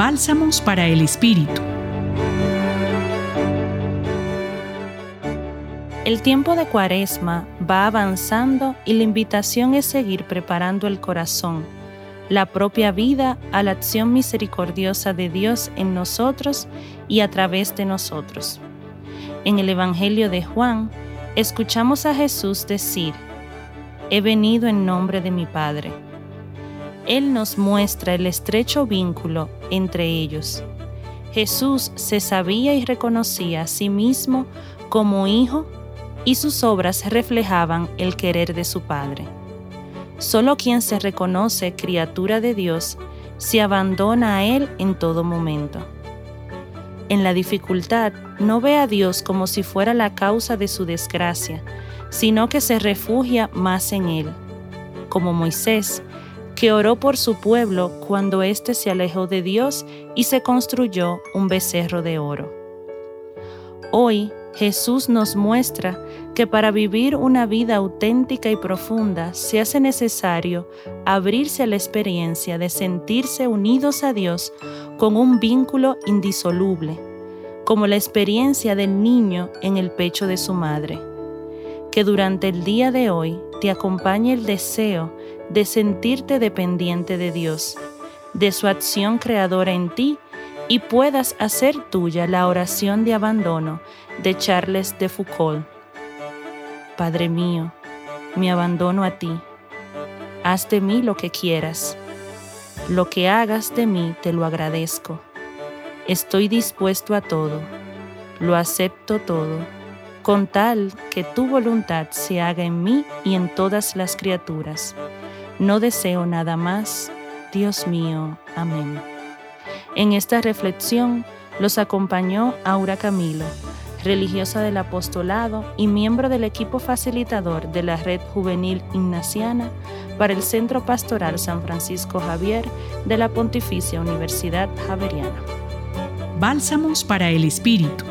Bálsamos para el Espíritu. El tiempo de Cuaresma va avanzando y la invitación es seguir preparando el corazón, la propia vida a la acción misericordiosa de Dios en nosotros y a través de nosotros. En el Evangelio de Juan, escuchamos a Jesús decir, He venido en nombre de mi Padre. Él nos muestra el estrecho vínculo entre ellos. Jesús se sabía y reconocía a sí mismo como hijo y sus obras reflejaban el querer de su Padre. Solo quien se reconoce criatura de Dios se abandona a Él en todo momento. En la dificultad no ve a Dios como si fuera la causa de su desgracia, sino que se refugia más en Él, como Moisés, que oró por su pueblo cuando éste se alejó de Dios y se construyó un becerro de oro. Hoy Jesús nos muestra que para vivir una vida auténtica y profunda se hace necesario abrirse a la experiencia de sentirse unidos a Dios con un vínculo indisoluble, como la experiencia del niño en el pecho de su madre. Que durante el día de hoy te acompañe el deseo de sentirte dependiente de Dios, de su acción creadora en ti y puedas hacer tuya la oración de abandono de Charles de Foucault. Padre mío, me abandono a ti. Haz de mí lo que quieras. Lo que hagas de mí te lo agradezco. Estoy dispuesto a todo. Lo acepto todo, con tal que tu voluntad se haga en mí y en todas las criaturas. No deseo nada más. Dios mío. Amén. En esta reflexión los acompañó Aura Camilo, religiosa del apostolado y miembro del equipo facilitador de la Red Juvenil Ignaciana para el Centro Pastoral San Francisco Javier de la Pontificia Universidad Javeriana. Bálsamos para el Espíritu.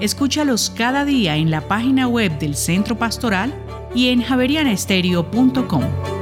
Escúchalos cada día en la página web del Centro Pastoral y en javerianestereo.com.